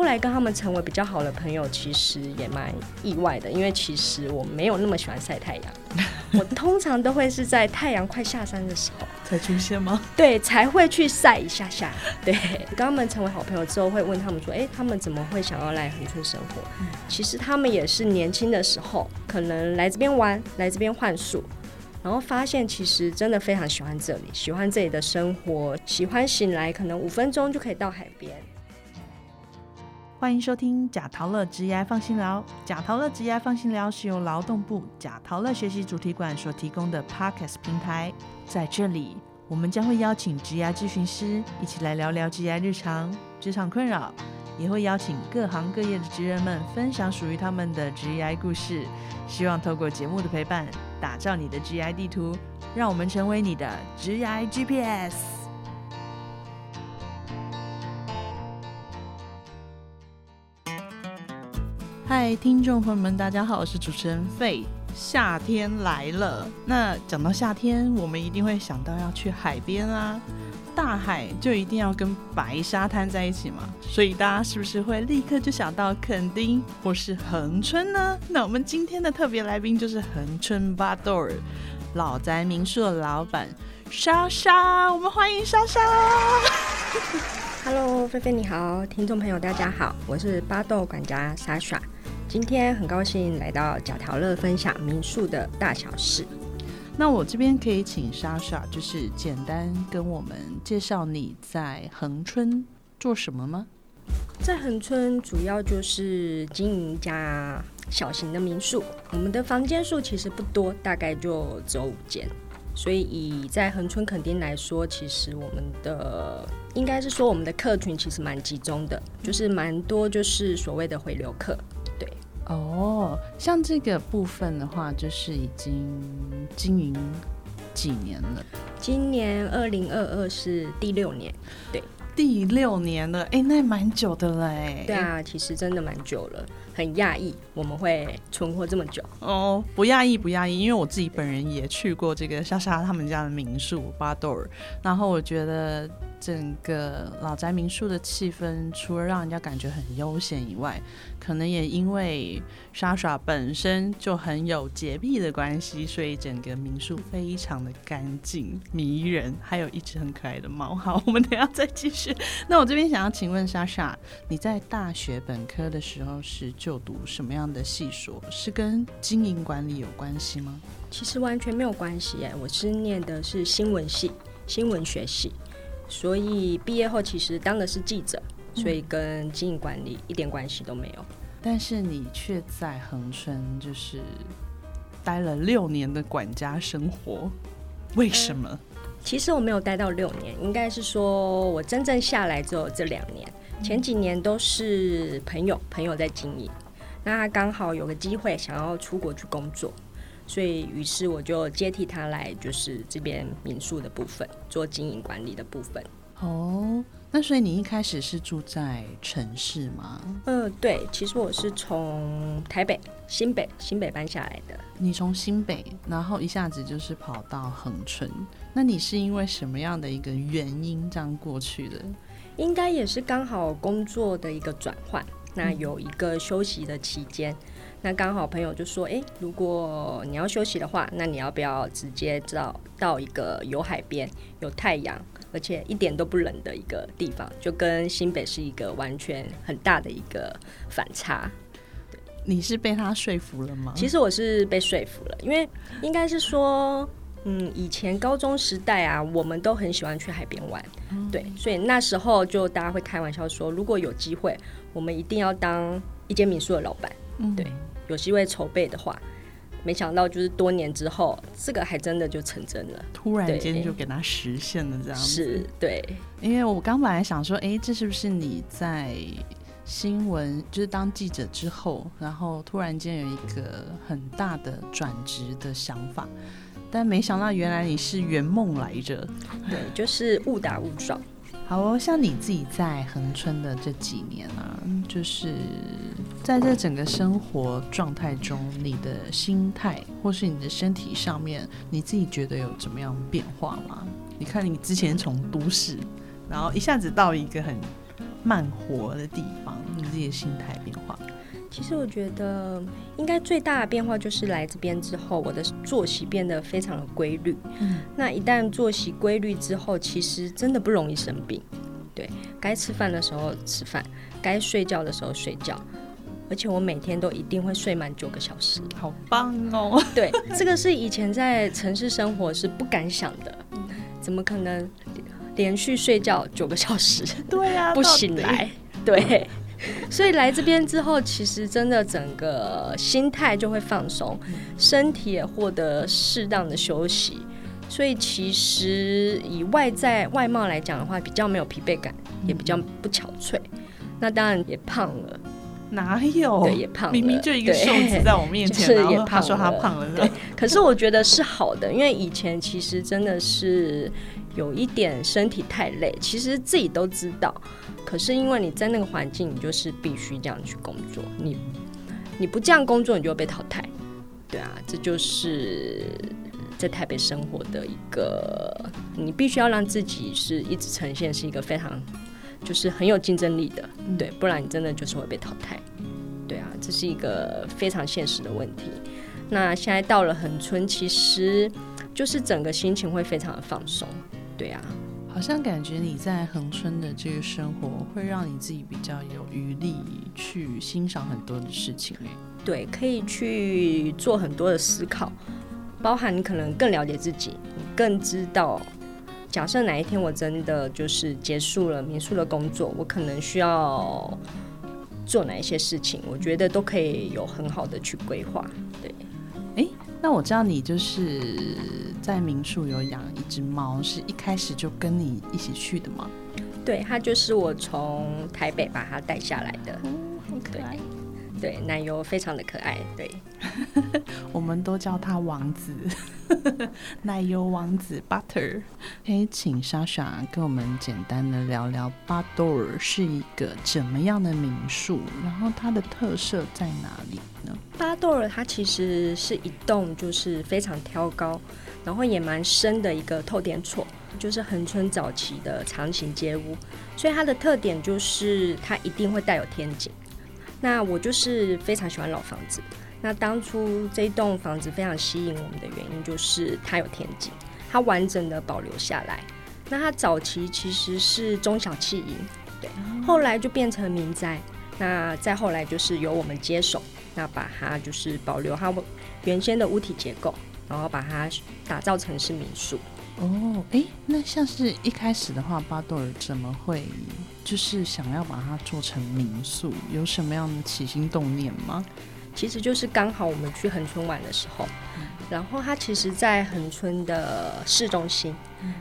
后来跟他们成为比较好的朋友，其实也蛮意外的，因为其实我没有那么喜欢晒太阳，我通常都会是在太阳快下山的时候才出现吗？对，才会去晒一下下。对，跟他们成为好朋友之后，会问他们说：“哎，他们怎么会想要来横村生活？”其实他们也是年轻的时候，可能来这边玩，来这边换宿。然后发现其实真的非常喜欢这里，喜欢这里的生活，喜欢醒来可能五分钟就可以到海边。欢迎收听贾陶乐职业放心聊，贾陶乐职业放心聊是由劳动部贾陶乐学习主题馆所提供的 Podcast 平台，在这里我们将会邀请职业咨询师一起来聊聊职业日常、职场困扰，也会邀请各行各业的职人们分享属于他们的职业故事，希望透过节目的陪伴。打造你的 GI 地图，让我们成为你的 GI GPS。嗨，听众朋友们，大家好，我是主持人费。夏天来了，那讲到夏天，我们一定会想到要去海边啊。大海就一定要跟白沙滩在一起嘛，所以大家是不是会立刻就想到垦丁或是恒春呢？那我们今天的特别来宾就是恒春巴豆尔老宅民宿的老板莎莎，我们欢迎莎莎。Hello，菲菲你好，听众朋友大家好，我是巴豆管家莎莎，今天很高兴来到贾陶乐分享民宿的大小事。那我这边可以请莎莎，就是简单跟我们介绍你在恒春做什么吗？在恒春主要就是经营一家小型的民宿，我们的房间数其实不多，大概就只有五间。所以以在恒春垦丁来说，其实我们的应该是说我们的客群其实蛮集中的，就是蛮多就是所谓的回流客。哦，像这个部分的话，就是已经经营几年了。今年二零二二是第六年，对，第六年了，哎，那蛮久的嘞。对啊，其实真的蛮久了，很讶异我们会存活这么久。哦，不讶异，不讶异，因为我自己本人也去过这个莎莎他们家的民宿巴豆尔，然后我觉得。整个老宅民宿的气氛，除了让人家感觉很悠闲以外，可能也因为莎莎本身就很有洁癖的关系，所以整个民宿非常的干净迷人，还有一只很可爱的猫。好，我们等下再继续。那我这边想要请问莎莎，你在大学本科的时候是就读什么样的系所？是跟经营管理有关系吗？其实完全没有关系耶，我是念的是新闻系，新闻学系。所以毕业后其实当的是记者，所以跟经营管理一点关系都没有。但是你却在恒春就是待了六年的管家生活，为什么？其实我没有待到六年，应该是说我真正下来只有这两年，前几年都是朋友朋友在经营。那他刚好有个机会想要出国去工作。所以，于是我就接替他来，就是这边民宿的部分，做经营管理的部分。哦，那所以你一开始是住在城市吗？嗯，对，其实我是从台北、新北、新北搬下来的。你从新北，然后一下子就是跑到恒春，那你是因为什么样的一个原因这样过去的？应该也是刚好工作的一个转换，那有一个休息的期间。那刚好朋友就说：“哎，如果你要休息的话，那你要不要直接到到一个有海边、有太阳，而且一点都不冷的一个地方？就跟新北是一个完全很大的一个反差。”你是被他说服了吗？其实我是被说服了，因为应该是说，嗯，以前高中时代啊，我们都很喜欢去海边玩，对，所以那时候就大家会开玩笑说，如果有机会，我们一定要当一间民宿的老板，对。有机会筹备的话，没想到就是多年之后，这个还真的就成真了。突然间就给他实现了这样子，是对。因为我刚本来想说，哎，这是不是你在新闻就是当记者之后，然后突然间有一个很大的转职的想法？但没想到原来你是圆梦来着。对，就是误打误撞。好哦，像你自己在恒春的这几年啊，就是在这整个生活状态中，你的心态或是你的身体上面，你自己觉得有怎么样变化吗？你看你之前从都市，然后一下子到一个很慢活的地方，你自己的心态变化？其实我觉得应该最大的变化就是来这边之后，我的作息变得非常的规律。嗯，那一旦作息规律之后，其实真的不容易生病。对，该吃饭的时候吃饭，该睡觉的时候睡觉，而且我每天都一定会睡满九个小时。好棒哦！对，这个是以前在城市生活是不敢想的，怎么可能连续睡觉九个小时？对啊，不醒来，对。所以来这边之后，其实真的整个心态就会放松，身体也获得适当的休息。所以其实以外在外貌来讲的话，比较没有疲惫感，也比较不憔悴。那当然也胖了，哪有？对，也胖。明明就一个瘦子在我面前，然后他说他胖了。对，可是我觉得是好的，因为以前其实真的是有一点身体太累，其实自己都知道。可是因为你在那个环境，你就是必须这样去工作。你你不这样工作，你就会被淘汰。对啊，这就是在台北生活的一个，你必须要让自己是一直呈现是一个非常就是很有竞争力的，对，不然你真的就是会被淘汰。对啊，这是一个非常现实的问题。那现在到了恒春，其实就是整个心情会非常的放松。对啊。好像感觉你在恒春的这个生活，会让你自己比较有余力去欣赏很多的事情。诶，对，可以去做很多的思考，包含你可能更了解自己，你更知道，假设哪一天我真的就是结束了民宿的工作，我可能需要做哪一些事情，我觉得都可以有很好的去规划。对，哎。那我知道你就是在民宿有养一只猫，是一开始就跟你一起去的吗？对，它就是我从台北把它带下来的，嗯好可爱。对，奶油非常的可爱。对，我们都叫他王子，奶油王子 Butter。可以请莎莎跟我们简单的聊聊巴多尔是一个怎么样的民宿，然后它的特色在哪里呢？巴多尔它其实是一栋就是非常挑高，然后也蛮深的一个透天厝，就是恒春早期的长形街屋，所以它的特点就是它一定会带有天井。那我就是非常喜欢老房子。那当初这栋房子非常吸引我们的原因，就是它有天井，它完整的保留下来。那它早期其实是中小企营，对，后来就变成民宅。那再后来就是由我们接手，那把它就是保留它原先的屋体结构，然后把它打造成是民宿。哦，哎，那像是一开始的话，巴多尔怎么会就是想要把它做成民宿？有什么样的起心动念吗？其实就是刚好我们去恒春玩的时候，然后它其实在恒春的市中心，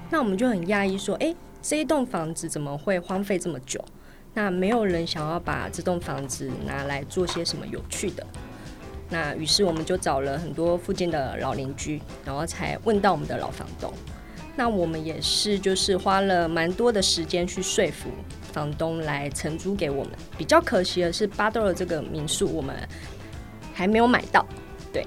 那我们就很讶异说，哎，这一栋房子怎么会荒废这么久？那没有人想要把这栋房子拿来做些什么有趣的？那于是我们就找了很多附近的老邻居，然后才问到我们的老房东。那我们也是，就是花了蛮多的时间去说服房东来承租给我们。比较可惜的是，巴豆的这个民宿我们还没有买到，对，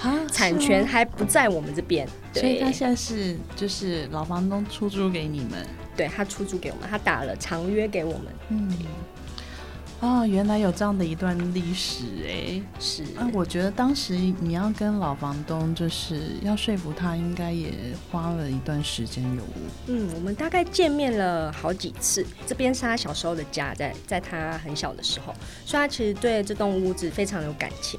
啊，产权还不在我们这边，所以他现在是就是老房东出租给你们，对他出租给我们，他打了长约给我们，嗯。啊，原来有这样的一段历史哎，是。啊，我觉得当时你要跟老房东就是要说服他，应该也花了一段时间有。嗯，我们大概见面了好几次，这边是他小时候的家，在在他很小的时候，所以他其实对这栋屋子非常有感情，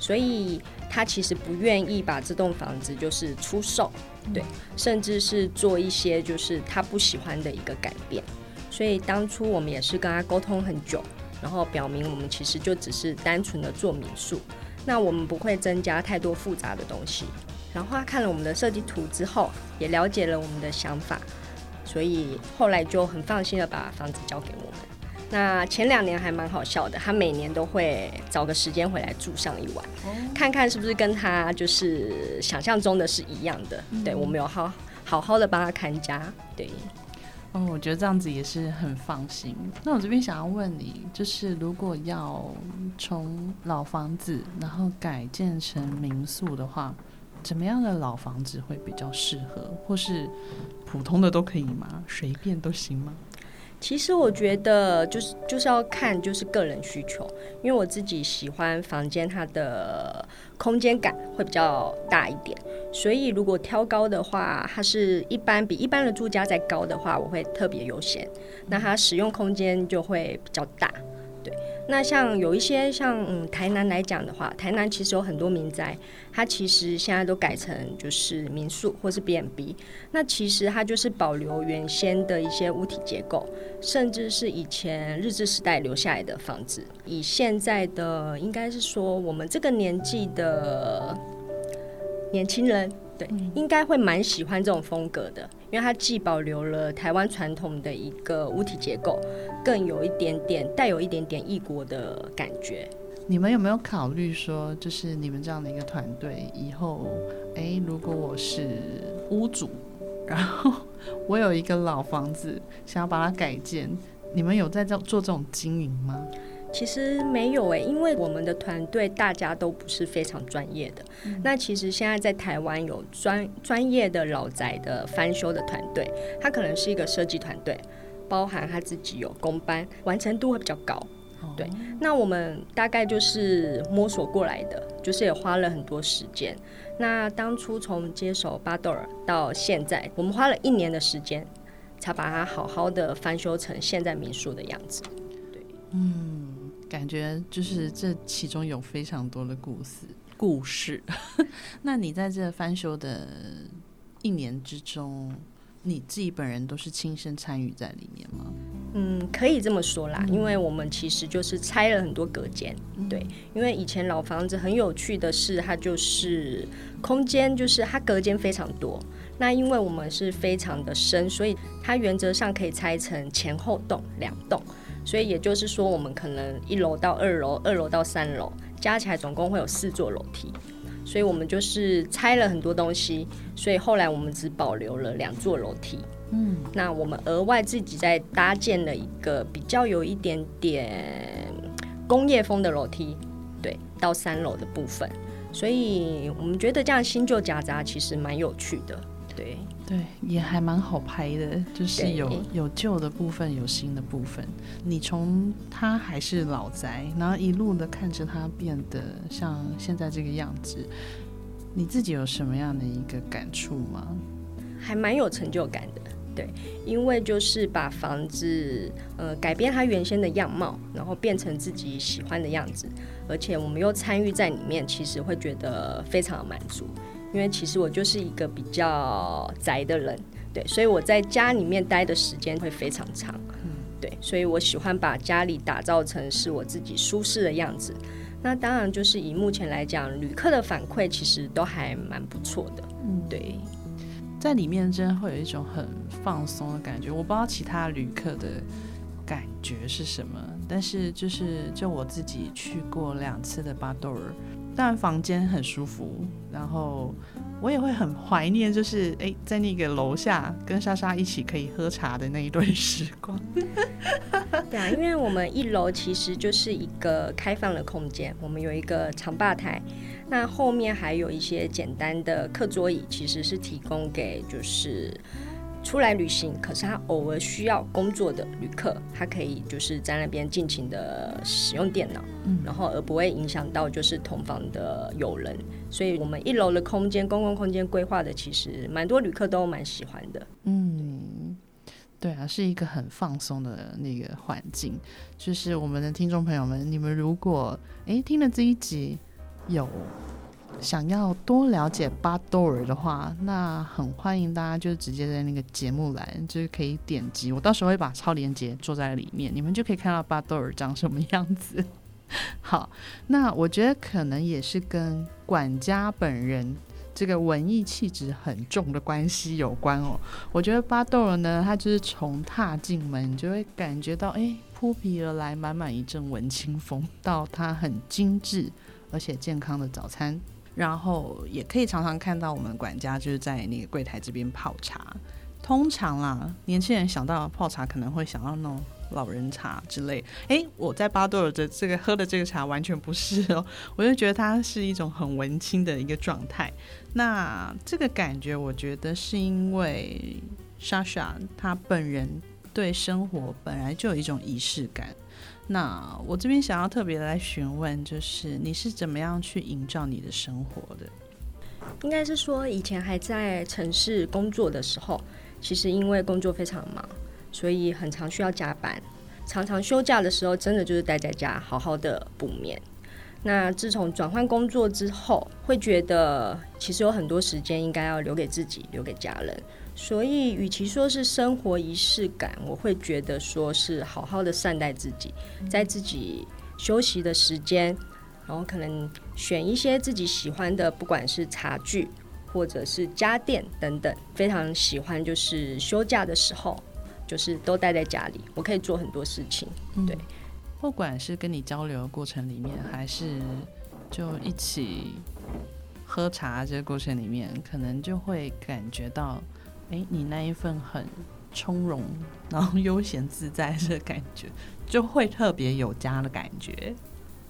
所以他其实不愿意把这栋房子就是出售，对，甚至是做一些就是他不喜欢的一个改变，所以当初我们也是跟他沟通很久。然后表明我们其实就只是单纯的做民宿，那我们不会增加太多复杂的东西。然后他看了我们的设计图之后，也了解了我们的想法，所以后来就很放心的把房子交给我们。那前两年还蛮好笑的，他每年都会找个时间回来住上一晚，看看是不是跟他就是想象中的是一样的。对我们有好好好的帮他看家，对。哦，我觉得这样子也是很放心。那我这边想要问你，就是如果要从老房子然后改建成民宿的话，怎么样的老房子会比较适合，或是普通的都可以吗？随便都行吗？其实我觉得就是就是要看就是个人需求，因为我自己喜欢房间它的空间感会比较大一点，所以如果挑高的话，它是一般比一般的住家再高的话，我会特别优先，那它使用空间就会比较大。对那像有一些像嗯台南来讲的话，台南其实有很多民宅，它其实现在都改成就是民宿或是 B&B。那其实它就是保留原先的一些物体结构，甚至是以前日治时代留下来的房子。以现在的应该是说我们这个年纪的年轻人。对，应该会蛮喜欢这种风格的，因为它既保留了台湾传统的一个屋体结构，更有一点点带有一点点异国的感觉。你们有没有考虑说，就是你们这样的一个团队，以后，哎，如果我是屋主，然后我有一个老房子，想要把它改建，你们有在做做这种经营吗？其实没有诶，因为我们的团队大家都不是非常专业的。那其实现在在台湾有专专业的老宅的翻修的团队，他可能是一个设计团队，包含他自己有工班，完成度会比较高。对，那我们大概就是摸索过来的，就是也花了很多时间。那当初从接手巴豆尔到现在，我们花了一年的时间，才把它好好的翻修成现在民宿的样子。对，嗯。感觉就是这其中有非常多的故事，故事。那你在这翻修的一年之中，你自己本人都是亲身参与在里面吗？嗯，可以这么说啦，因为我们其实就是拆了很多隔间。对，因为以前老房子很有趣的是，它就是空间，就是它隔间非常多。那因为我们是非常的深，所以它原则上可以拆成前后栋两栋。所以也就是说，我们可能一楼到二楼，二楼到三楼，加起来总共会有四座楼梯。所以我们就是拆了很多东西，所以后来我们只保留了两座楼梯。嗯，那我们额外自己再搭建了一个比较有一点点工业风的楼梯，对，到三楼的部分。所以我们觉得这样新旧夹杂其实蛮有趣的。对对，也还蛮好拍的，就是有有旧的部分，有新的部分。你从他还是老宅，然后一路的看着他变得像现在这个样子，你自己有什么样的一个感触吗？还蛮有成就感的，对，因为就是把房子呃改变它原先的样貌，然后变成自己喜欢的样子，而且我们又参与在里面，其实会觉得非常的满足。因为其实我就是一个比较宅的人，对，所以我在家里面待的时间会非常长，嗯，对，所以我喜欢把家里打造成是我自己舒适的样子。那当然就是以目前来讲，旅客的反馈其实都还蛮不错的，嗯，对，在里面真的会有一种很放松的感觉。我不知道其他旅客的感觉是什么，但是就是就我自己去过两次的巴多尔。但房间很舒服，然后我也会很怀念，就是哎，在那个楼下跟莎莎一起可以喝茶的那一段时光。对啊，因为我们一楼其实就是一个开放的空间，我们有一个长吧台，那后面还有一些简单的课桌椅，其实是提供给就是。出来旅行，可是他偶尔需要工作的旅客，他可以就是在那边尽情的使用电脑，嗯，然后而不会影响到就是同房的友人。所以，我们一楼的空间，公共空间规划的，其实蛮多旅客都蛮喜欢的。嗯，对啊，是一个很放松的那个环境。就是我们的听众朋友们，你们如果哎听了这一集有。想要多了解巴多尔的话，那很欢迎大家就直接在那个节目栏，就是可以点击。我到时候会把超链接做在里面，你们就可以看到巴多尔长什么样子。好，那我觉得可能也是跟管家本人这个文艺气质很重的关系有关哦。我觉得巴多尔呢，他就是从踏进门就会感觉到，哎，扑鼻而来满满一阵文青风，到他很精致而且健康的早餐。然后也可以常常看到我们管家就是在那个柜台这边泡茶。通常啦，年轻人想到泡茶可能会想到那种老人茶之类。诶，我在巴多尔的这个喝的这个茶完全不是哦，我就觉得它是一种很文青的一个状态。那这个感觉，我觉得是因为莎莎她本人对生活本来就有一种仪式感。那我这边想要特别来询问，就是你是怎么样去营造你的生活的？应该是说，以前还在城市工作的时候，其实因为工作非常忙，所以很常需要加班，常常休假的时候，真的就是待在家好好的补眠。那自从转换工作之后，会觉得其实有很多时间应该要留给自己，留给家人。所以，与其说是生活仪式感，我会觉得说是好好的善待自己，在自己休息的时间，然后可能选一些自己喜欢的，不管是茶具或者是家电等等，非常喜欢。就是休假的时候，就是都待在家里，我可以做很多事情。对，不管是跟你交流的过程里面，还是就一起喝茶这个过程里面，可能就会感觉到。哎，你那一份很从容，然后悠闲自在的感觉，就会特别有家的感觉。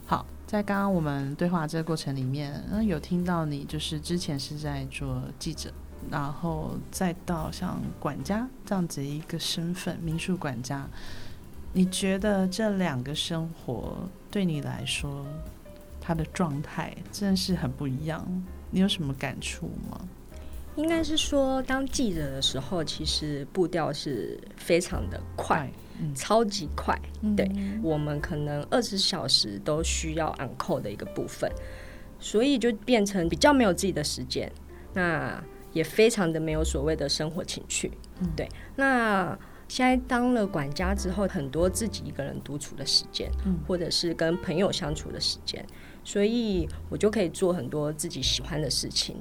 好，在刚刚我们对话这个过程里面，嗯，有听到你就是之前是在做记者，然后再到像管家这样子一个身份，民宿管家，你觉得这两个生活对你来说，它的状态真的是很不一样？你有什么感触吗？应该是说，当记者的时候，其实步调是非常的快，超级快。对我们可能二十小时都需要 on call 的一个部分，所以就变成比较没有自己的时间，那也非常的没有所谓的生活情趣。对，那现在当了管家之后，很多自己一个人独处的时间，或者是跟朋友相处的时间，所以我就可以做很多自己喜欢的事情。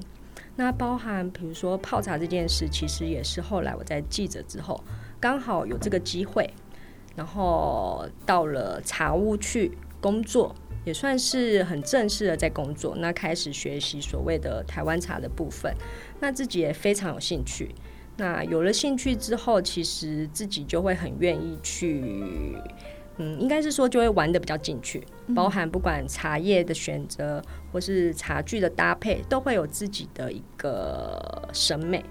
那包含，比如说泡茶这件事，其实也是后来我在记者之后，刚好有这个机会，然后到了茶屋去工作，也算是很正式的在工作。那开始学习所谓的台湾茶的部分，那自己也非常有兴趣。那有了兴趣之后，其实自己就会很愿意去。嗯，应该是说就会玩的比较进去，包含不管茶叶的选择或是茶具的搭配，都会有自己的一个审美。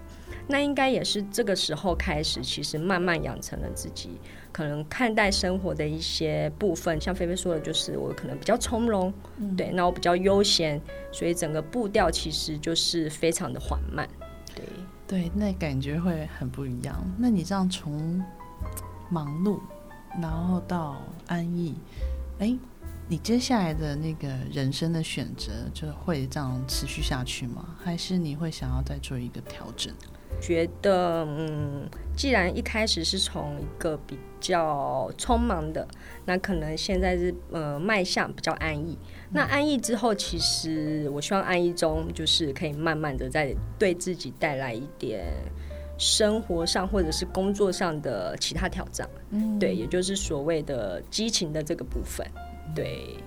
那应该也是这个时候开始，其实慢慢养成了自己可能看待生活的一些部分。像菲菲说的，就是我可能比较从容，对，那我比较悠闲，所以整个步调其实就是非常的缓慢。对对，那感觉会很不一样。那你这样从忙碌。然后到安逸，哎，你接下来的那个人生的选择就会这样持续下去吗？还是你会想要再做一个调整？觉得，嗯，既然一开始是从一个比较匆忙的，那可能现在是呃迈向比较安逸。那安逸之后，其实我希望安逸中就是可以慢慢的在对自己带来一点。生活上或者是工作上的其他挑战，嗯，对，也就是所谓的激情的这个部分，对。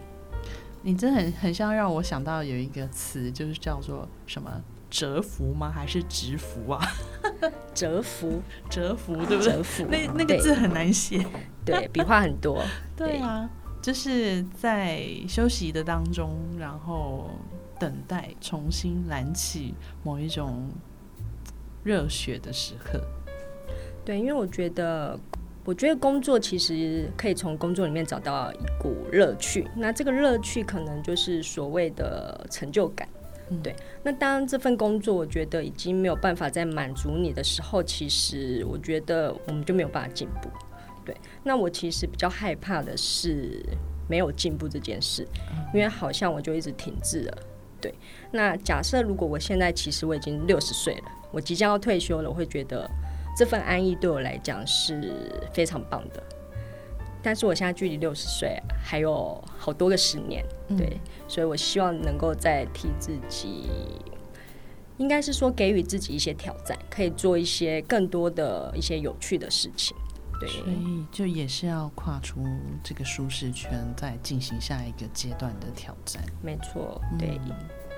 你真的很很像让我想到有一个词，就是叫做什么折服吗？还是直服啊？折服，折服，对不对？折服，那那个字很难写，对，笔画很多。对啊，就是在休息的当中，然后等待重新燃起某一种。热血的时刻，对，因为我觉得，我觉得工作其实可以从工作里面找到一股乐趣。那这个乐趣可能就是所谓的成就感，对。那当这份工作我觉得已经没有办法再满足你的时候，其实我觉得我们就没有办法进步。对，那我其实比较害怕的是没有进步这件事，因为好像我就一直停滞了。对，那假设如果我现在其实我已经六十岁了。我即将要退休了，我会觉得这份安逸对我来讲是非常棒的。但是我现在距离六十岁还有好多个十年，对，所以我希望能够再替自己，应该是说给予自己一些挑战，可以做一些更多的一些有趣的事情。对，所以就也是要跨出这个舒适圈，再进行下一个阶段的挑战。没错，对。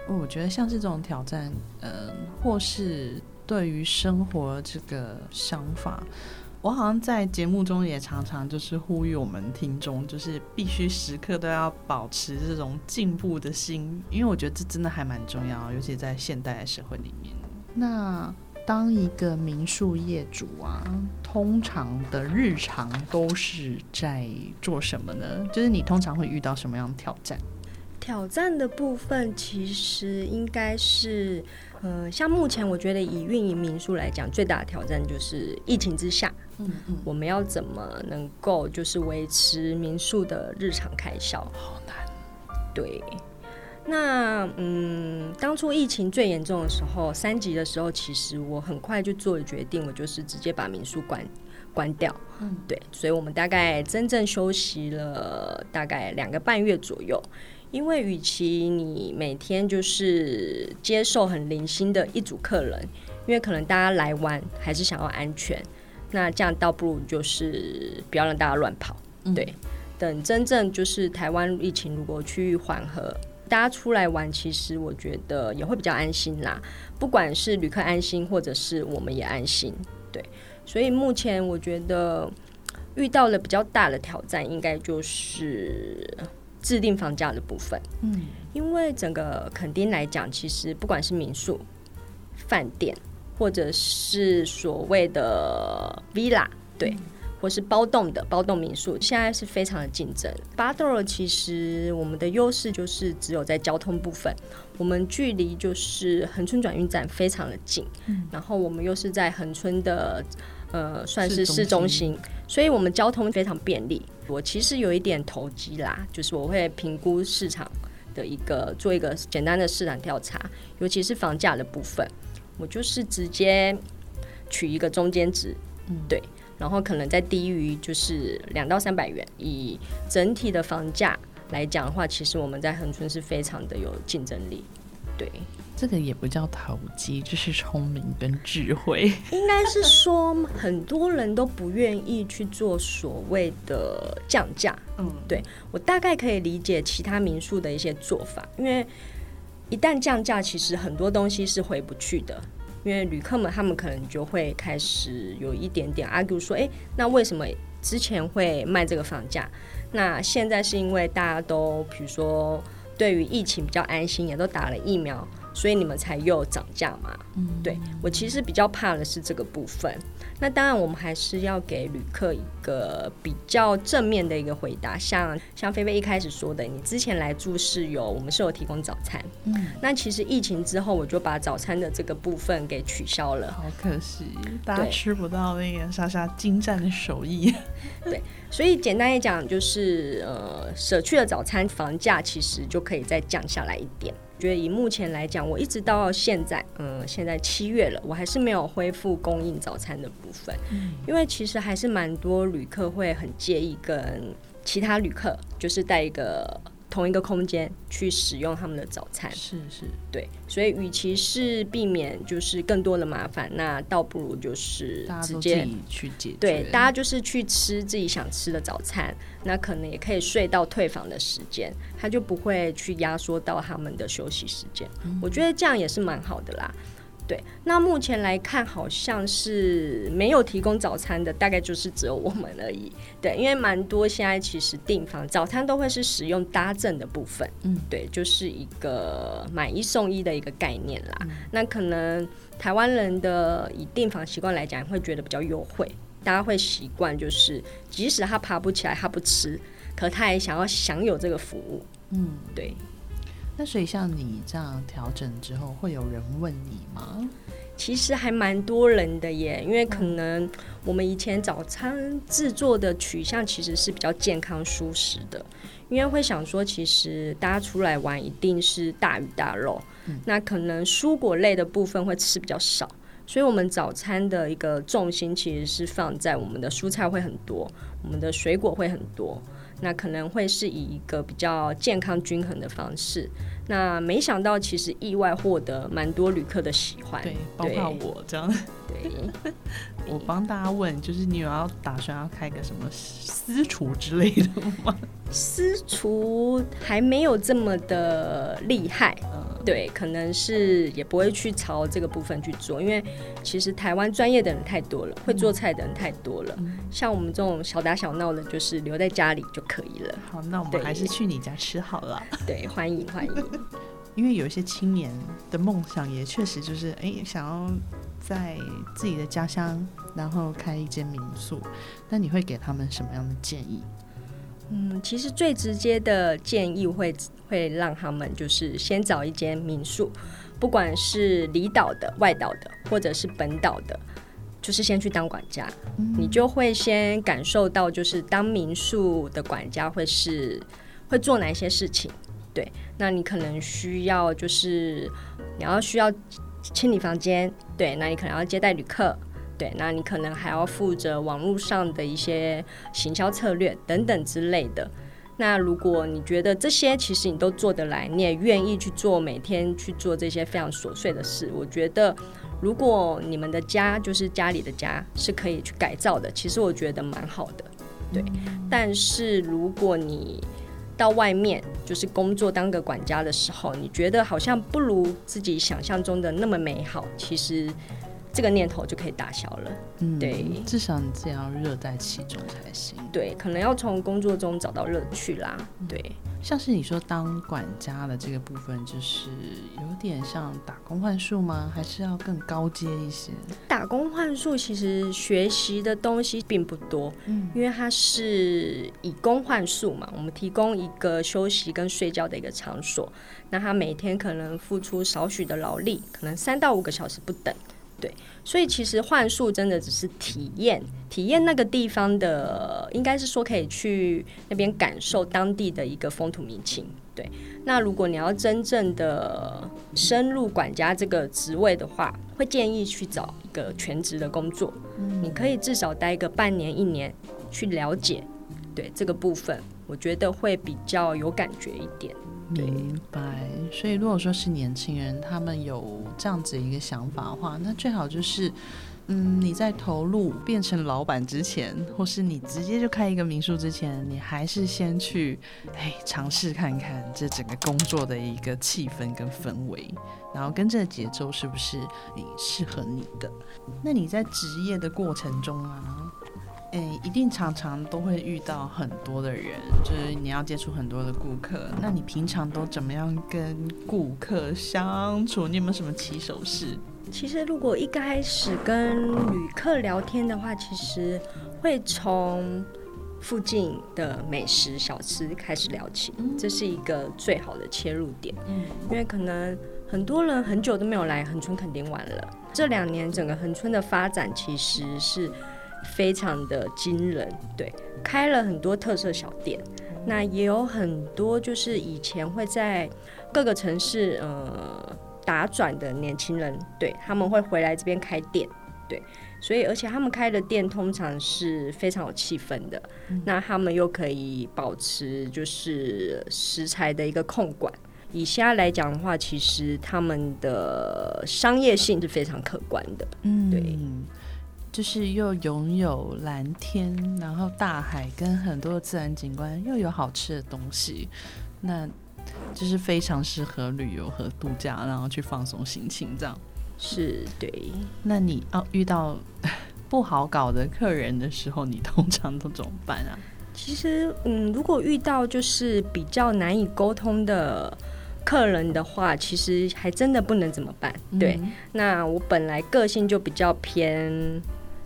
我觉得像是这种挑战，嗯，或是对于生活这个想法，我好像在节目中也常常就是呼吁我们听众，就是必须时刻都要保持这种进步的心，因为我觉得这真的还蛮重要，尤其在现代的社会里面。那当一个民宿业主啊，通常的日常都是在做什么呢？就是你通常会遇到什么样的挑战？挑战的部分其实应该是，呃，像目前我觉得以运营民宿来讲，最大的挑战就是疫情之下，嗯嗯，我们要怎么能够就是维持民宿的日常开销？好难。对。那嗯，当初疫情最严重的时候，三级的时候，其实我很快就做了决定，我就是直接把民宿关关掉。嗯，对，所以我们大概真正休息了大概两个半月左右。因为与其你每天就是接受很零星的一组客人，因为可能大家来玩还是想要安全，那这样倒不如就是不要让大家乱跑。对，等真正就是台湾疫情如果趋于缓和。大家出来玩，其实我觉得也会比较安心啦。不管是旅客安心，或者是我们也安心，对。所以目前我觉得遇到了比较大的挑战，应该就是制定房价的部分。嗯，因为整个垦丁来讲，其实不管是民宿、饭店，或者是所谓的 villa，对。或是包栋的包栋民宿，现在是非常的竞争。巴豆尔其实我们的优势就是只有在交通部分，我们距离就是恒春转运站非常的近，然后我们又是在恒春的呃算是市中心，所以我们交通非常便利。我其实有一点投机啦，就是我会评估市场的一个做一个简单的市场调查，尤其是房价的部分，我就是直接取一个中间值，嗯，对。然后可能在低于就是两到三百元，以整体的房价来讲的话，其实我们在恒春是非常的有竞争力。对，这个也不叫投机，这是聪明跟智慧。应该是说很多人都不愿意去做所谓的降价。嗯，对我大概可以理解其他民宿的一些做法，因为一旦降价，其实很多东西是回不去的。因为旅客们他们可能就会开始有一点点 argue 说，哎，那为什么之前会卖这个房价？那现在是因为大家都比如说对于疫情比较安心，也都打了疫苗。所以你们才又涨价嘛？嗯，对我其实比较怕的是这个部分。那当然，我们还是要给旅客一个比较正面的一个回答。像像菲菲一开始说的，你之前来住是有我们是有提供早餐。嗯，那其实疫情之后，我就把早餐的这个部分给取消了。好可惜，大家吃不到那个莎莎精湛的手艺。对，所以简单一讲，就是呃，舍去了早餐，房价其实就可以再降下来一点。觉得以目前来讲，我一直到现在，嗯，现在七月了，我还是没有恢复供应早餐的部分，因为其实还是蛮多旅客会很介意跟其他旅客就是带一个。同一个空间去使用他们的早餐，是是，对，所以与其是避免就是更多的麻烦，那倒不如就是直接去解决。对，大家就是去吃自己想吃的早餐，那可能也可以睡到退房的时间，他就不会去压缩到他们的休息时间。我觉得这样也是蛮好的啦。对，那目前来看，好像是没有提供早餐的，大概就是只有我们而已。对，因为蛮多现在其实订房早餐都会是使用搭赠的部分，嗯，对，就是一个买一送一的一个概念啦。那可能台湾人的以订房习惯来讲，会觉得比较优惠，大家会习惯就是即使他爬不起来，他不吃，可他也想要享有这个服务。嗯，对。那所以像你这样调整之后，会有人问你吗？其实还蛮多人的耶，因为可能我们以前早餐制作的取向其实是比较健康舒适的，因为会想说，其实大家出来玩一定是大鱼大肉，那可能蔬果类的部分会吃比较少，所以我们早餐的一个重心其实是放在我们的蔬菜会很多，我们的水果会很多。那可能会是以一个比较健康均衡的方式。那没想到，其实意外获得蛮多旅客的喜欢，对，包括我这样。对，我帮大家问，就是你有要打算要开个什么私厨之类的吗？私厨还没有这么的厉害，对，可能是也不会去朝这个部分去做，因为其实台湾专业的人太多了，会做菜的人太多了，像我们这种小打小闹的，就是留在家里就可以了。好，那我们还是去你家吃好了。对，欢迎欢迎。因为有一些青年的梦想也确实就是，哎，想要在自己的家乡，然后开一间民宿，那你会给他们什么样的建议？嗯，其实最直接的建议会会让他们就是先找一间民宿，不管是离岛的、外岛的，或者是本岛的，就是先去当管家，你就会先感受到，就是当民宿的管家会是会做哪一些事情。对，那你可能需要就是你要需要清理房间，对，那你可能要接待旅客，对，那你可能还要负责网络上的一些行销策略等等之类的。那如果你觉得这些其实你都做得来，你也愿意去做每天去做这些非常琐碎的事，我觉得如果你们的家就是家里的家是可以去改造的，其实我觉得蛮好的，对。但是如果你到外面就是工作当个管家的时候，你觉得好像不如自己想象中的那么美好，其实这个念头就可以打消了。嗯，对，至少你这样乐在其中才行。对，可能要从工作中找到乐趣啦。对。像是你说当管家的这个部分，就是有点像打工换数吗？还是要更高阶一些？打工换数其实学习的东西并不多，嗯，因为它是以工换数嘛，我们提供一个休息跟睡觉的一个场所，那他每天可能付出少许的劳力，可能三到五个小时不等。对，所以其实幻术真的只是体验，体验那个地方的，应该是说可以去那边感受当地的一个风土民情。对，那如果你要真正的深入管家这个职位的话，会建议去找一个全职的工作，你可以至少待个半年一年去了解，对这个部分，我觉得会比较有感觉一点。明白，所以如果说是年轻人，他们有这样子一个想法的话，那最好就是，嗯，你在投入变成老板之前，或是你直接就开一个民宿之前，你还是先去，哎，尝试看看这整个工作的一个气氛跟氛围，然后跟这个节奏是不是你适合你的？那你在职业的过程中啊？哎，一定常常都会遇到很多的人，就是你要接触很多的顾客。那你平常都怎么样跟顾客相处？你有没有什么起手式？其实，如果一开始跟旅客聊天的话，其实会从附近的美食小吃开始聊起，这是一个最好的切入点。嗯，因为可能很多人很久都没有来恒春垦丁玩了。这两年整个恒春的发展其实是。非常的惊人，对，开了很多特色小店，那也有很多就是以前会在各个城市呃打转的年轻人，对他们会回来这边开店，对，所以而且他们开的店通常是非常有气氛的，那他们又可以保持就是食材的一个控管，以虾来讲的话，其实他们的商业性是非常可观的，嗯，对。就是又拥有蓝天，然后大海跟很多的自然景观，又有好吃的东西，那就是非常适合旅游和度假，然后去放松心情这样。是对。那你哦遇到 不好搞的客人的时候，你通常都怎么办啊？其实，嗯，如果遇到就是比较难以沟通的客人的话，其实还真的不能怎么办。对，那我本来个性就比较偏。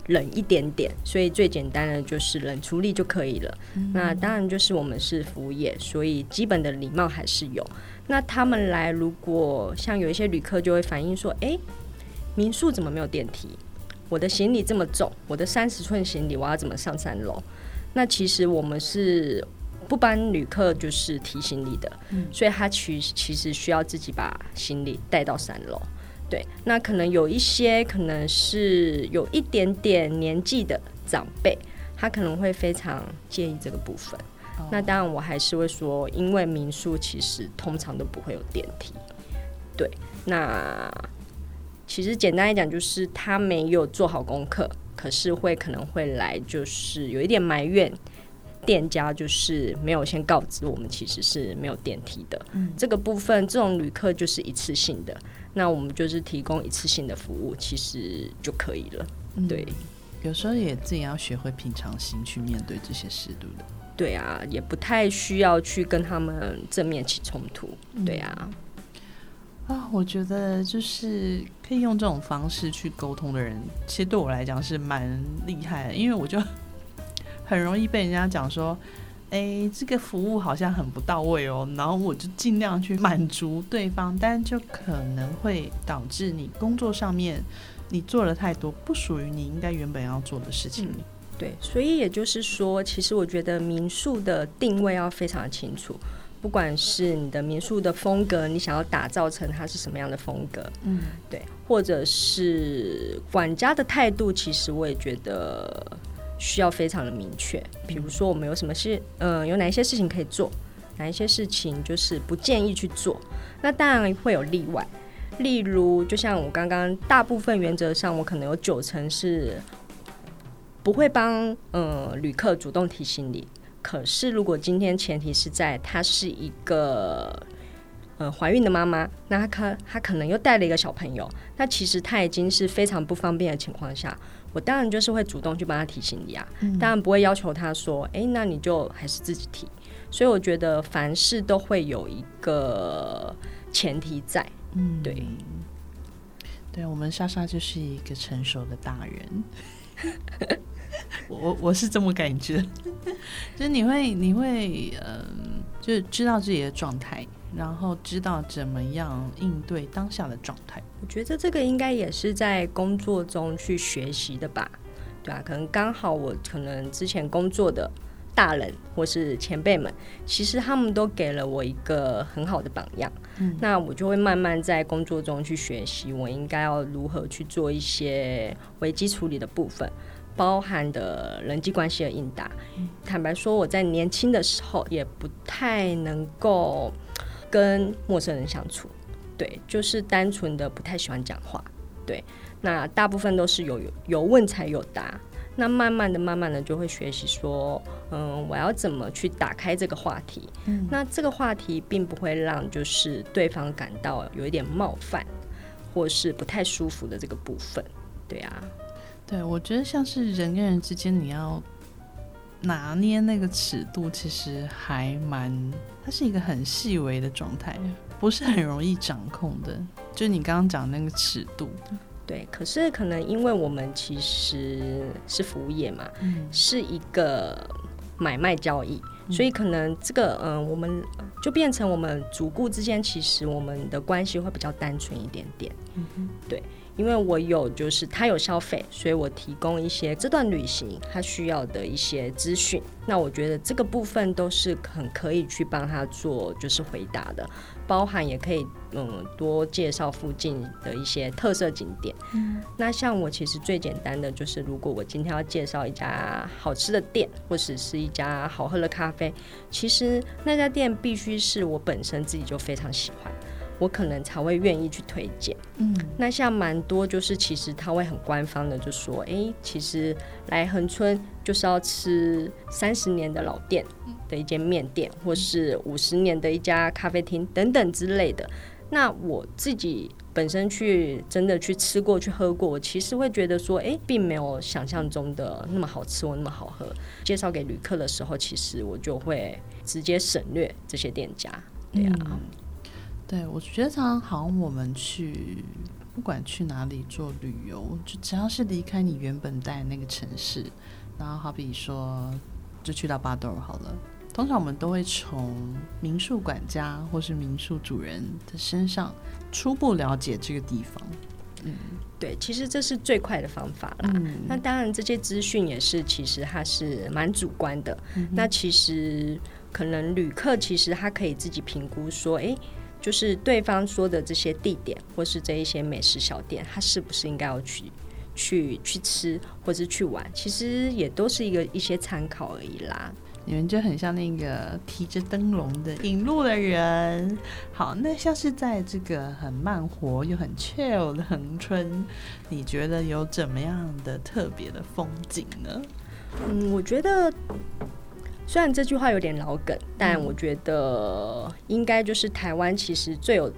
冷一点点，所以最简单的就是冷处理就可以了。那当然就是我们是服务业，所以基本的礼貌还是有。那他们来，如果像有一些旅客就会反映说：“哎，民宿怎么没有电梯？我的行李这么重，我的三十寸行李我要怎么上三楼？”那其实我们是不帮旅客就是提行李的，所以他其其实需要自己把行李带到三楼。对，那可能有一些可能是有一点点年纪的长辈，他可能会非常介意这个部分。那当然，我还是会说，因为民宿其实通常都不会有电梯。对，那其实简单来讲，就是他没有做好功课，可是会可能会来，就是有一点埋怨店家，就是没有先告知我们，其实是没有电梯的。嗯，这个部分，这种旅客就是一次性的。那我们就是提供一次性的服务，其实就可以了。对，有时候也自己要学会平常心去面对这些事，对不对？对啊，也不太需要去跟他们正面起冲突。对啊。啊，我觉得就是可以用这种方式去沟通的人，其实对我来讲是蛮厉害的，因为我就 很容易被人家讲说，哎，这个服务好像很不到位哦，然后我就尽量去满足对方，但就可能会导致你工作上面你做了太多不属于你应该原本要做的事情。对，所以也就是说，其实我觉得民宿的定位要非常清楚。不管是你的民宿的风格，你想要打造成它是什么样的风格，嗯，对，或者是管家的态度，其实我也觉得需要非常的明确。比如说，我们有什么事，嗯，有哪一些事情可以做，哪一些事情就是不建议去做。那当然会有例外，例如，就像我刚刚，大部分原则上，我可能有九成是不会帮嗯旅客主动提行李。可是，如果今天前提是在她是一个呃怀孕的妈妈，那她可她可能又带了一个小朋友，那其实她已经是非常不方便的情况下，我当然就是会主动去帮他提行李啊，当然不会要求他说，哎，那你就还是自己提。所以我觉得凡事都会有一个前提在，嗯，对，对我们莎莎就是一个成熟的大人。我我是这么感觉，就是你会你会嗯，就是知道自己的状态，然后知道怎么样应对当下的状态。我觉得这个应该也是在工作中去学习的吧，对啊，可能刚好我可能之前工作的大人或是前辈们，其实他们都给了我一个很好的榜样，嗯，那我就会慢慢在工作中去学习，我应该要如何去做一些危机处理的部分。包含的人际关系的应答，坦白说，我在年轻的时候也不太能够跟陌生人相处，对，就是单纯的不太喜欢讲话，对，那大部分都是有有问才有答，那慢慢的、慢慢的就会学习说，嗯，我要怎么去打开这个话题，那这个话题并不会让就是对方感到有一点冒犯或是不太舒服的这个部分，对啊。对，我觉得像是人跟人之间，你要拿捏那个尺度，其实还蛮，它是一个很细微的状态，不是很容易掌控的。就你刚刚讲那个尺度，对。可是可能因为我们其实是服务业嘛，是一个买卖交易，所以可能这个嗯，我们就变成我们主顾之间，其实我们的关系会比较单纯一点点。嗯哼，对。因为我有，就是他有消费，所以我提供一些这段旅行他需要的一些资讯。那我觉得这个部分都是很可以去帮他做，就是回答的，包含也可以嗯多介绍附近的一些特色景点。嗯，那像我其实最简单的就是，如果我今天要介绍一家好吃的店，或者是一家好喝的咖啡，其实那家店必须是我本身自己就非常喜欢。我可能才会愿意去推荐。嗯，那像蛮多就是其实他会很官方的就说，哎，其实来恒春就是要吃三十年的老店的一间面店，或是五十年的一家咖啡厅等等之类的。那我自己本身去真的去吃过去喝过，我其实会觉得说，哎，并没有想象中的那么好吃或那么好喝。介绍给旅客的时候，其实我就会直接省略这些店家，对啊。对，我觉得常常好像我们去不管去哪里做旅游，就只要是离开你原本在那个城市，然后好比说就去到巴豆好了，通常我们都会从民宿管家或是民宿主人的身上初步了解这个地方。嗯，对，其实这是最快的方法啦。那当然这些资讯也是，其实它是蛮主观的。那其实可能旅客其实他可以自己评估说，哎。就是对方说的这些地点，或是这一些美食小店，他是不是应该要去去去吃，或是去玩？其实也都是一个一些参考而已啦。你们就很像那个提着灯笼的引路的人。好，那像是在这个很慢活又很 chill 的恒春，你觉得有怎么样的特别的风景呢？嗯，我觉得。虽然这句话有点老梗，但我觉得应该就是台湾其实最有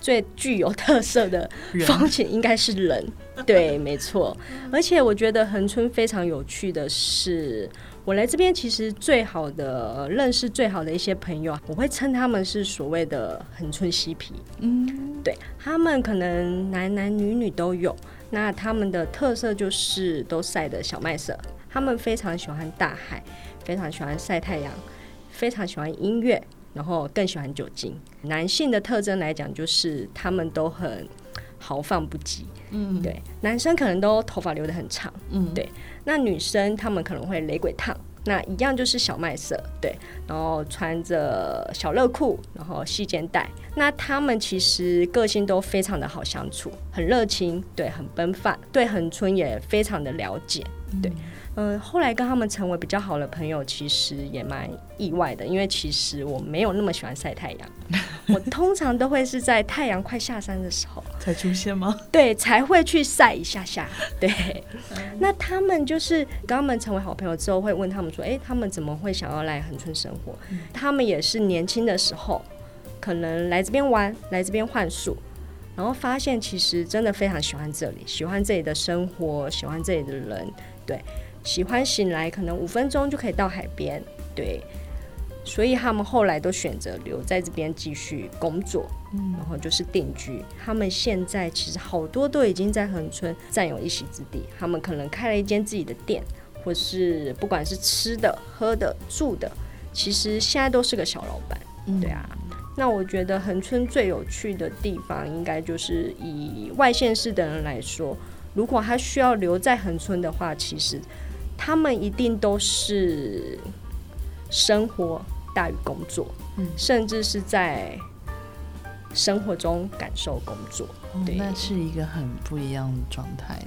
最具有特色的风景应该是人，对，没错。而且我觉得恒春非常有趣的是，我来这边其实最好的认识最好的一些朋友，我会称他们是所谓的恒春嬉皮。嗯，对他们可能男男女女都有，那他们的特色就是都晒的小麦色，他们非常喜欢大海，非常喜欢晒太阳，非常喜欢音乐。然后更喜欢酒精。男性的特征来讲，就是他们都很豪放不羁。嗯，对。男生可能都头发留得很长。嗯，对。那女生他们可能会雷鬼烫，那一样就是小麦色。对。然后穿着小热裤，然后细肩带。那他们其实个性都非常的好相处，很热情，对，很奔放，对恒春也非常的了解，对。嗯，后来跟他们成为比较好的朋友，其实也蛮意外的，因为其实我没有那么喜欢晒太阳，我通常都会是在太阳快下山的时候才出现吗？对，才会去晒一下下。对，那他们就是跟他们成为好朋友之后，会问他们说：“哎，他们怎么会想要来恒春生活？”他们也是年轻的时候，可能来这边玩，来这边换宿，然后发现其实真的非常喜欢这里，喜欢这里的生活，喜欢这里的人，对。喜欢醒来，可能五分钟就可以到海边，对，所以他们后来都选择留在这边继续工作，嗯，然后就是定居。他们现在其实好多都已经在横村占有一席之地，他们可能开了一间自己的店，或是不管是吃的、喝的、住的，其实现在都是个小老板，对啊。那我觉得恒春最有趣的地方，应该就是以外县市的人来说，如果他需要留在恒春的话，其实。他们一定都是生活大于工作，嗯，甚至是在生活中感受工作，对，那是一个很不一样的状态。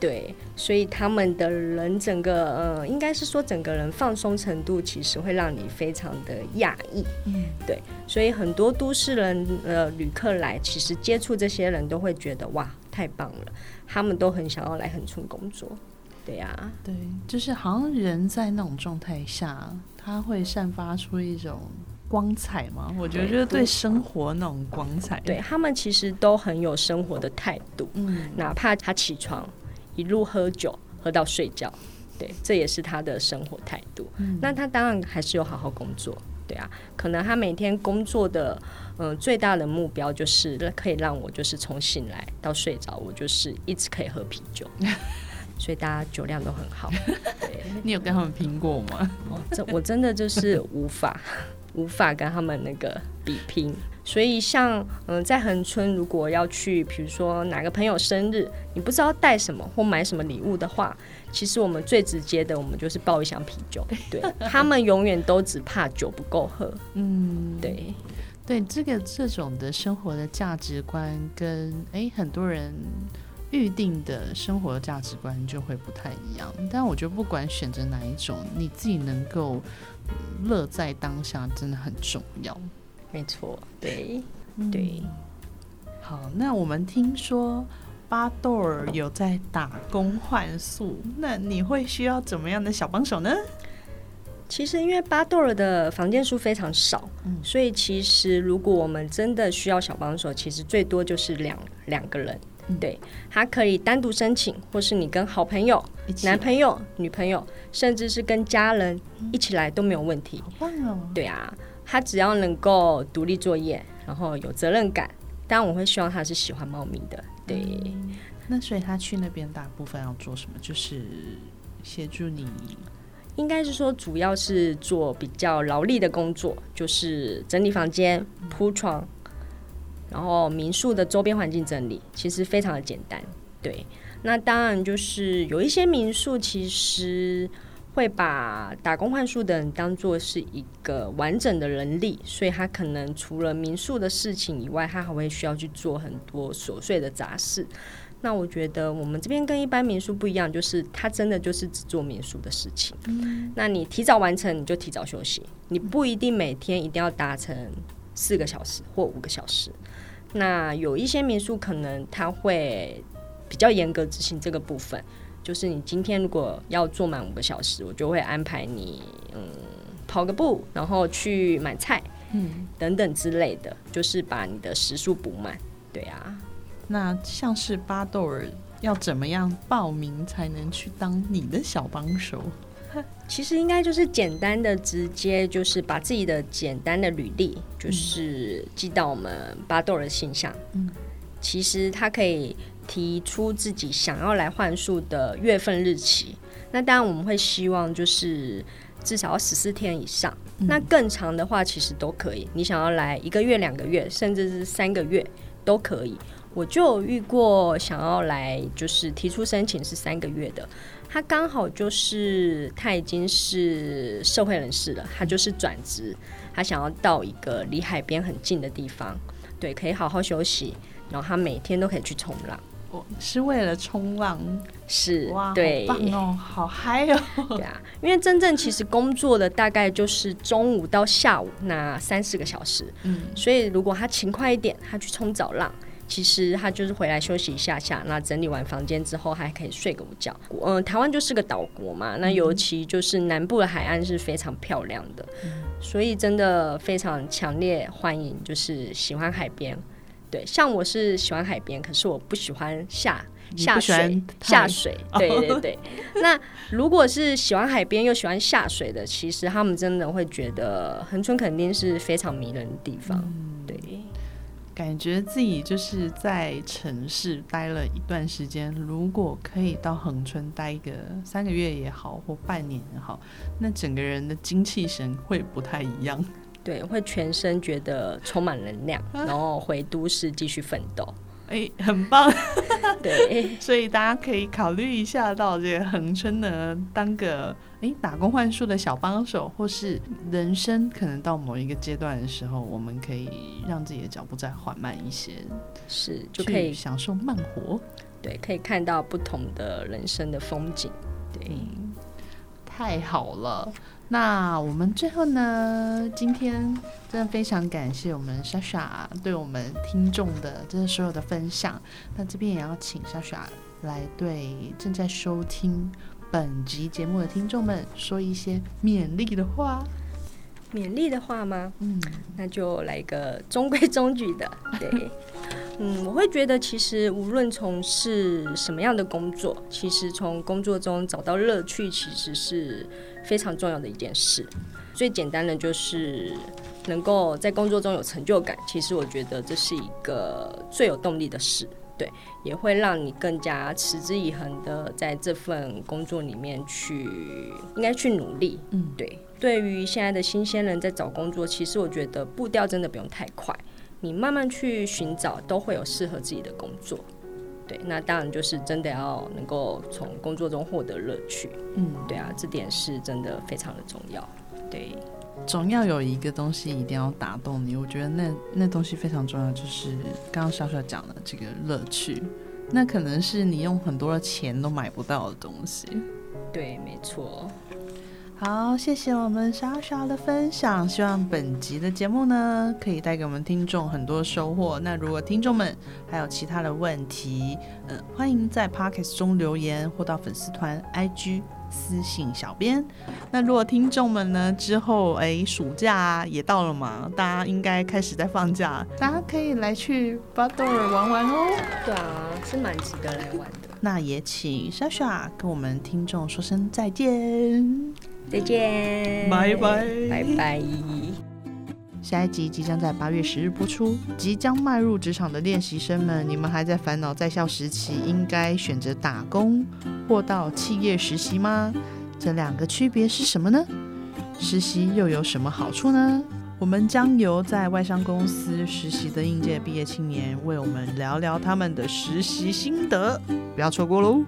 对，所以他们的人整个，呃，应该是说整个人放松程度，其实会让你非常的讶异。嗯，对，所以很多都市人呃旅客来，其实接触这些人都会觉得哇，太棒了，他们都很想要来横村工作。对呀，对，就是好像人在那种状态下，他会散发出一种光彩嘛。我觉得就是对生活那种光彩。对他们其实都很有生活的态度，嗯，哪怕他起床一路喝酒喝到睡觉，对，这也是他的生活态度。那他当然还是有好好工作，对啊，可能他每天工作的嗯最大的目标就是可以让我就是从醒来到睡着，我就是一直可以喝啤酒。所以大家酒量都很好。对，你有跟他们拼过吗？哦，这我真的就是无法无法跟他们那个比拼。所以像嗯，在恒春如果要去，比如说哪个朋友生日，你不知道带什么或买什么礼物的话，其实我们最直接的，我们就是抱一箱啤酒。对他们永远都只怕酒不够喝。嗯，对对，这个这种的生活的价值观跟哎很多人。预定的生活价值观就会不太一样，但我觉得不管选择哪一种，你自己能够乐在当下，真的很重要。没错，对对。好，那我们听说巴豆尔有在打工换宿，那你会需要怎么样的小帮手呢？其实因为巴豆尔的房间数非常少，所以其实如果我们真的需要小帮手，其实最多就是两两个人。对，他可以单独申请，或是你跟好朋友、男朋友、女朋友，甚至是跟家人一起来都没有问题。对啊，他只要能够独立作业，然后有责任感，当然我会希望他是喜欢猫咪的。对，那所以他去那边大部分要做什么？就是协助你，应该是说主要是做比较劳力的工作，就是整理房间、铺床。然后民宿的周边环境整理其实非常的简单，对。那当然就是有一些民宿其实会把打工换宿的人当做是一个完整的人力，所以他可能除了民宿的事情以外，他还会需要去做很多琐碎的杂事。那我觉得我们这边跟一般民宿不一样，就是他真的就是只做民宿的事情。那你提早完成，你就提早休息，你不一定每天一定要达成四个小时或五个小时。那有一些民宿可能他会比较严格执行这个部分，就是你今天如果要做满五个小时，我就会安排你嗯跑个步，然后去买菜，嗯等等之类的，就是把你的时数补满。对啊，那像是巴豆儿要怎么样报名才能去当你的小帮手？其实应该就是简单的，直接就是把自己的简单的履历，就是寄到我们巴豆儿的信箱。嗯，其实他可以提出自己想要来换宿的月份日期。那当然我们会希望就是至少要十四天以上。那更长的话其实都可以。你想要来一个月、两个月，甚至是三个月都可以。我就有遇过想要来就是提出申请是三个月的。他刚好就是他已经是社会人士了，他就是转职，他想要到一个离海边很近的地方，对，可以好好休息，然后他每天都可以去冲浪。我是为了冲浪，是哇，对，棒哦，好嗨哦。对啊，因为真正其实工作的大概就是中午到下午那三四个小时，嗯，所以如果他勤快一点，他去冲早浪。其实他就是回来休息一下下，那整理完房间之后还可以睡个午觉。嗯，台湾就是个岛国嘛，那尤其就是南部的海岸是非常漂亮的，所以真的非常强烈欢迎，就是喜欢海边。对，像我是喜欢海边，可是我不喜欢下下水下水。对对对。那如果是喜欢海边又喜欢下水的，其实他们真的会觉得恒春肯定是非常迷人的地方。对。感觉自己就是在城市待了一段时间，如果可以到恒春待个三个月也好，或半年也好，那整个人的精气神会不太一样。对，会全身觉得充满能量，然后回都市继续奋斗。哎，很棒。对，所以大家可以考虑一下到这个恒春呢，当个哎打工换数的小帮手，或是人生可能到某一个阶段的时候，我们可以让自己的脚步再缓慢一些，是就可以享受慢活。对，可以看到不同的人生的风景。对，太好了。那我们最后呢？今天真的非常感谢我们莎莎对我们听众的这所有的分享。那这边也要请莎莎来对正在收听本集节目的听众们说一些勉励的话。勉励的话吗？嗯，那就来一个中规中矩的。对，嗯，我会觉得其实无论从事什么样的工作，其实从工作中找到乐趣，其实是。非常重要的一件事，最简单的就是能够在工作中有成就感。其实我觉得这是一个最有动力的事，对，也会让你更加持之以恒的在这份工作里面去，应该去努力。嗯，对。对于现在的新鲜人在找工作，其实我觉得步调真的不用太快，你慢慢去寻找，都会有适合自己的工作。对，那当然就是真的要能够从工作中获得乐趣。嗯，对啊，这点是真的非常的重要。对，总要有一个东西一定要打动你。我觉得那那东西非常重要，就是刚刚小小讲的这个乐趣。那可能是你用很多的钱都买不到的东西。对，没错。好，谢谢我们莎莎的分享。希望本集的节目呢，可以带给我们听众很多收获。那如果听众们还有其他的问题，嗯，欢迎在 Pockets 中留言或到粉丝团 IG 私信小编。那如果听众们呢之后，哎，暑假也到了嘛，大家应该开始在放假，大家可以来去巴多尔玩玩哦。对啊，是蛮值得来玩的。那也请莎莎跟我们听众说声再见。再见，拜拜，拜拜。下一集即将在八月十日播出。即将迈入职场的练习生们，你们还在烦恼在校时期应该选择打工或到企业实习吗？这两个区别是什么呢？实习又有什么好处呢？我们将由在外商公司实习的应届毕业青年为我们聊聊他们的实习心得，不要错过喽！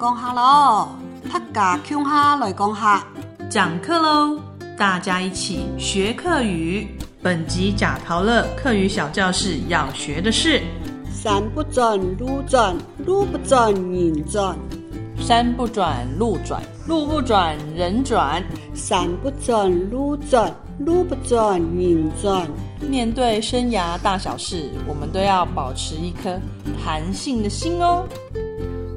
讲哈喽。客家腔哈来讲哈，讲课喽！大家一起学课语。本集贾陶乐课语小教室要学的是：山不转路转，路不转人转；山不转路转，路不转人转；山不转路转，路不转人转。面对生涯大小事，我们都要保持一颗弹性的心哦。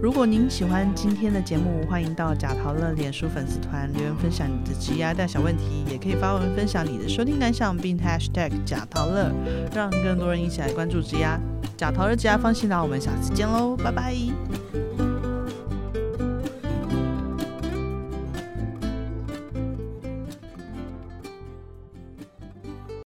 如果您喜欢今天的节目，欢迎到贾陶乐脸书粉丝团留言分享你的职压大小问题，也可以发文分享你的收听感想，并 #hashtag 贾陶乐，让更多人一起来关注职压。贾陶乐职涯放心啦，我们下次见喽，拜拜。